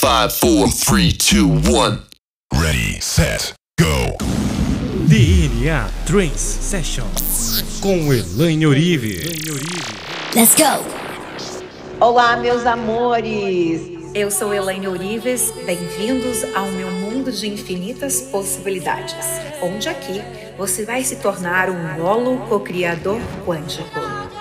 Five, four, three, two, one. Ready, set, go. DNA Trance Session com Elaine Orive. Let's go! Olá, meus amores! Eu sou Elaine Orives, bem-vindos ao meu mundo de infinitas possibilidades, onde aqui você vai se tornar um holo co-criador quântico.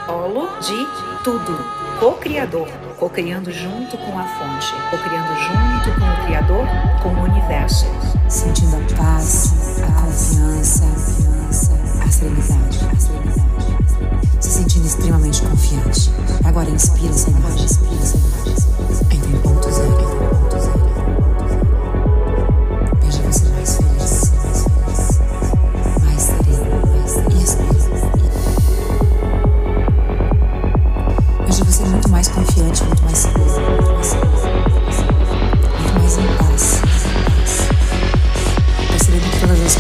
Holo de tudo, co-criador, co-criando junto com a fonte, co-criando junto com o Criador, com o universo. Sentindo a paz, a confiança, a serenidade. Se sentindo extremamente confiante. Agora inspira imagem, inspira imagem. Entre em ponto.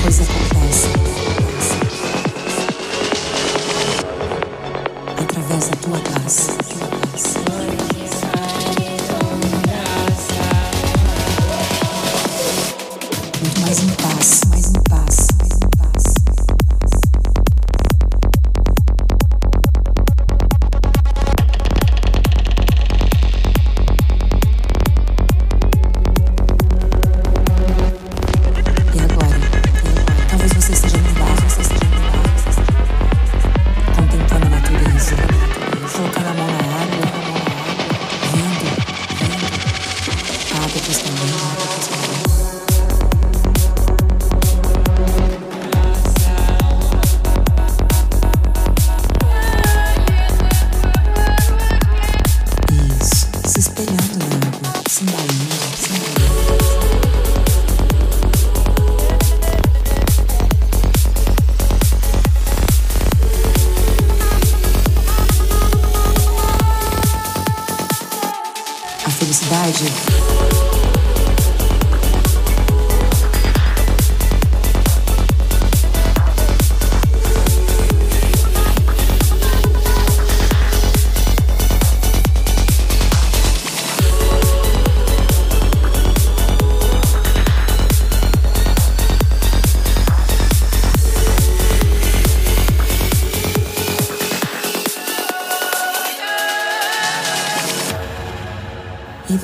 Que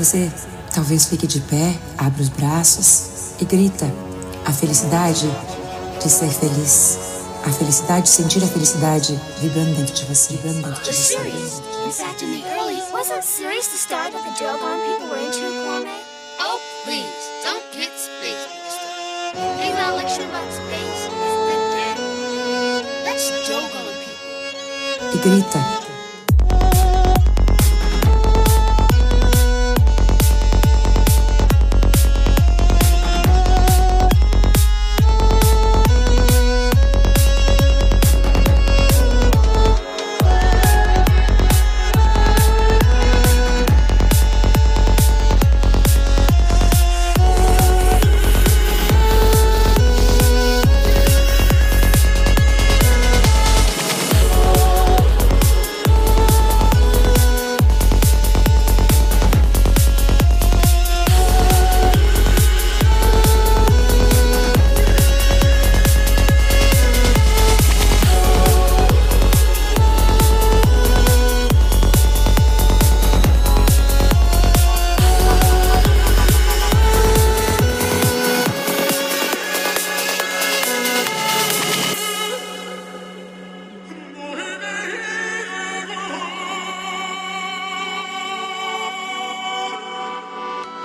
você talvez fique de pé, abra os braços e grita a felicidade de ser feliz. A felicidade de sentir a felicidade vibrando dentro de você, vibrando dentro de você. Serious? This afternoon early. Wasn't serious to start that the Dogon people were into, Kwame? Oh, please, don't get space mixed up. Ain't got a lecture about space. It's the dead. Let's Dogon people. E grita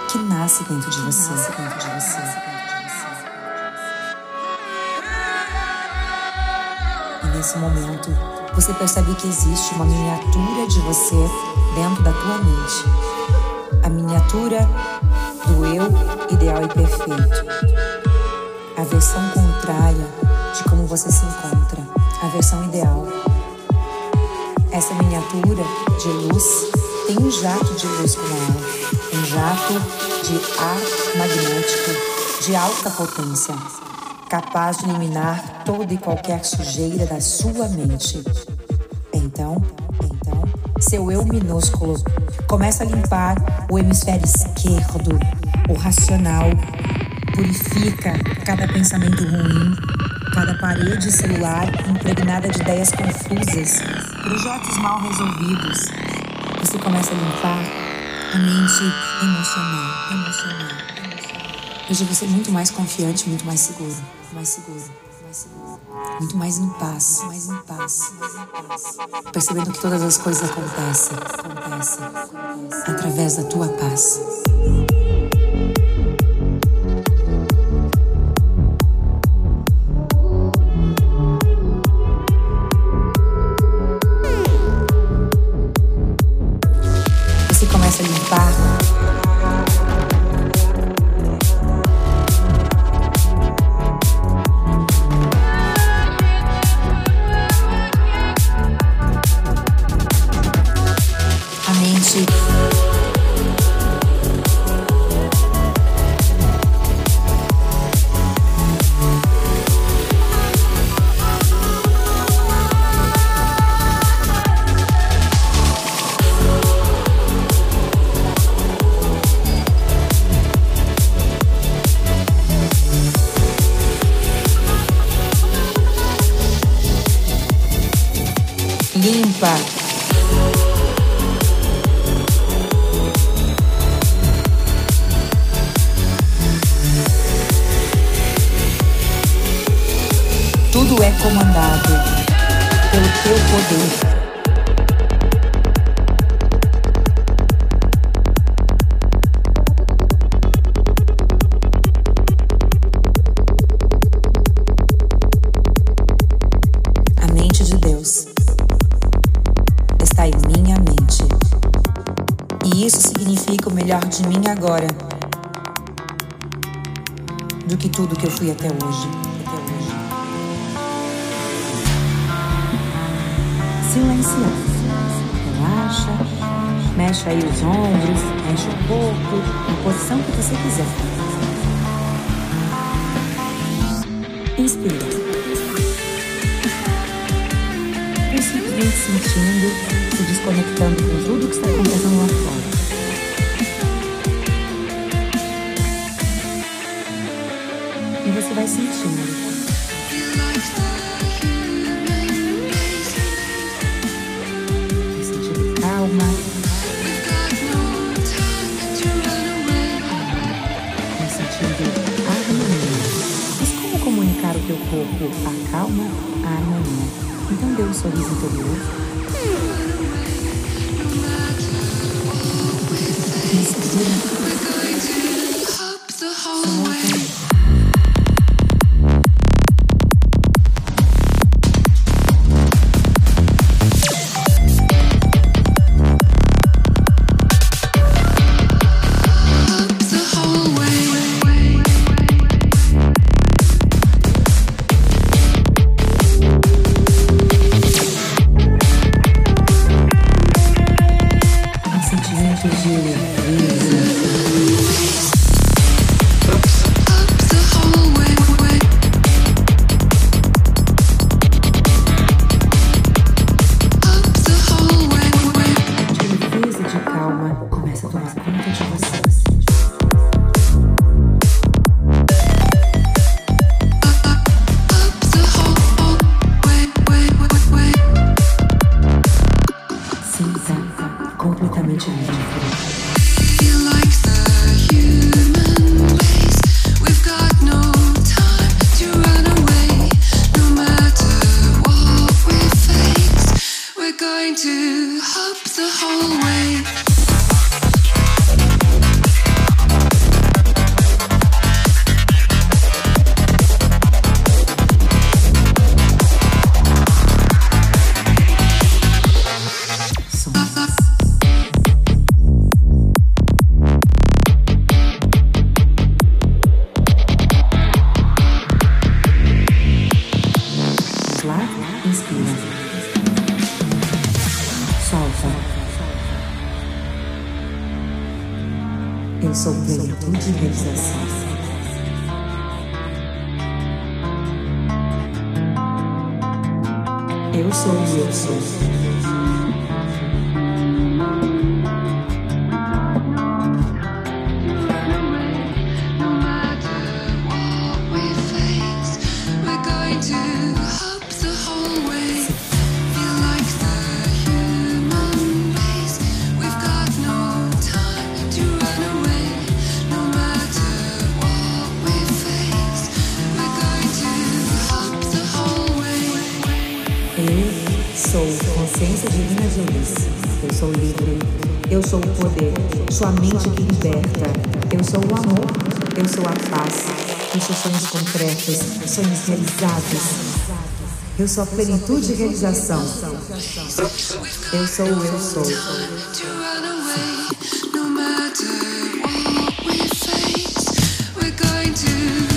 que nasce dentro de você, dentro de você. E nesse momento, você percebe que existe uma miniatura de você dentro da tua mente. A miniatura do eu ideal e perfeito. A versão contrária de como você se encontra. A versão ideal. Essa miniatura de luz tem um jato de luz com ela. Jato de ar magnético de alta potência, capaz de eliminar toda e qualquer sujeira da sua mente. Então, então, seu eu minúsculo. Começa a limpar o hemisfério esquerdo, o racional. Purifica cada pensamento ruim, cada parede celular impregnada de ideias confusas, projetos mal resolvidos. Você começa a limpar a mente emocional, emocional. Hoje você é muito mais confiante, muito mais seguro, mais seguro, mais seguro. Muito mais em paz, mais em paz, percebendo que todas as coisas acontecem, acontecem através da tua paz. Começa back. Isso significa o melhor de mim agora do que tudo que eu fui até hoje. Até hoje. Silencia. Relaxa. Mexe aí os ombros, mexe o corpo, na posição que você quiser. Inspira. E simplesmente sentindo, se desconectando com tudo que está acontecendo lá fora. Vai sentindo. Vai calma. Vai sentindo harmonia. Mas como comunicar o teu corpo a calma, a harmonia? Então dê um sorriso interior. Inspira. Eu sou eu sou. Consciência divina de luz. Eu sou livre. Eu sou o poder. Sou a mente que liberta. Eu sou o amor. Eu sou a paz. Eu sou sonhos concretos, sonhos realizados. Eu sou a plenitude e realização. Eu sou o eu sou. To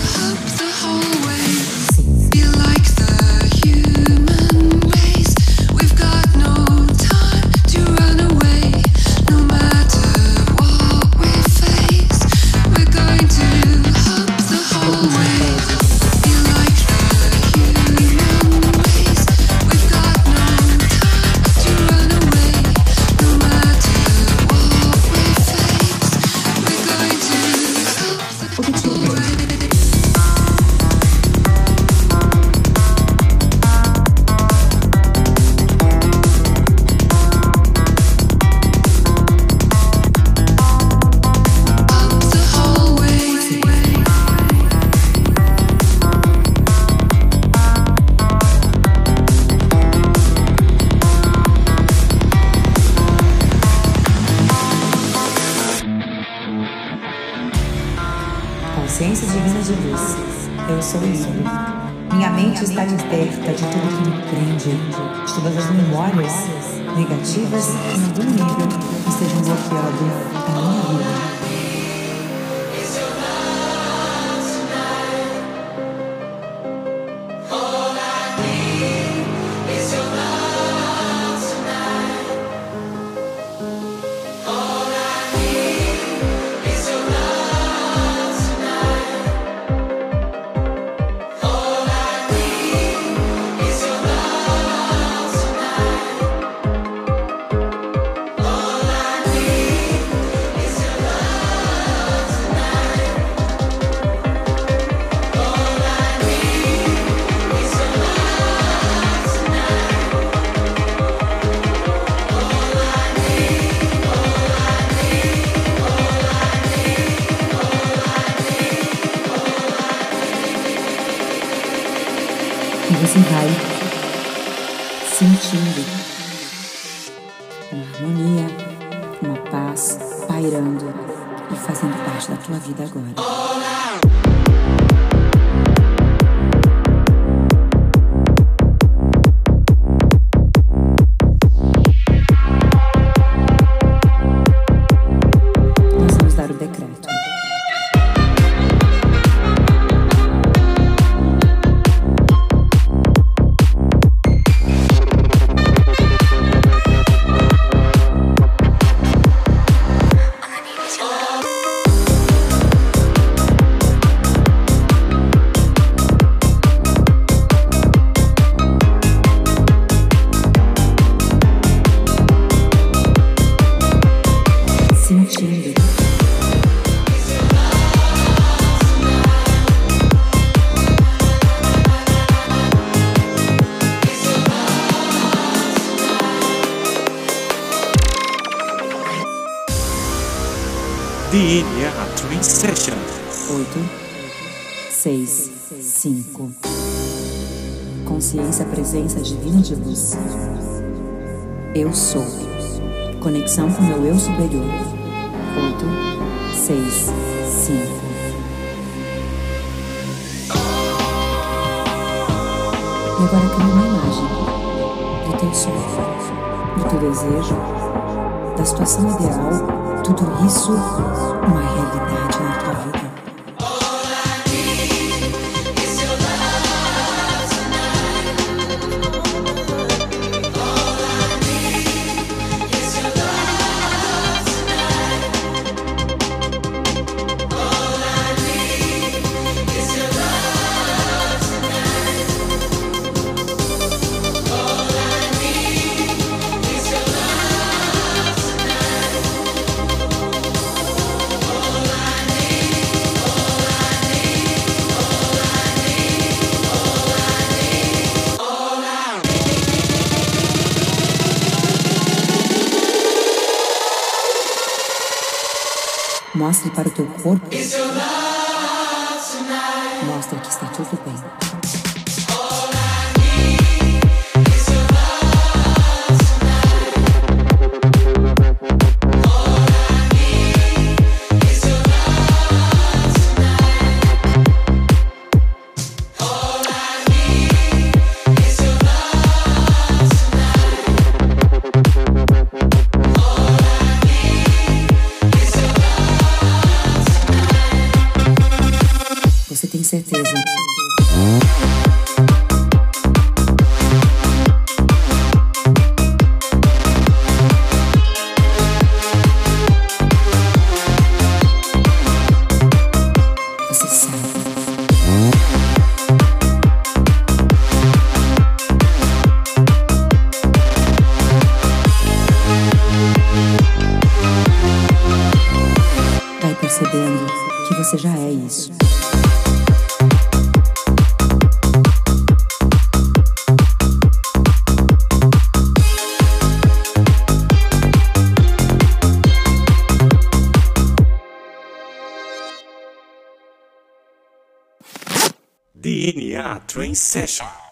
liberta de tudo que me prende, de todas as memórias negativas que em algum nível estejam bloqueando a minha vida. Parte da tua vida agora. 6, 5. Consciência, presença divina de luz. Eu sou. Conexão com meu eu superior. 8, 6, 5. E agora cria uma imagem do teu sonho, do teu desejo, da situação ideal, tudo isso uma realidade na tua vida. Mostre para o teu corpo. Mostra que está tudo bem. Percebendo que você já é isso. DNA Train Session.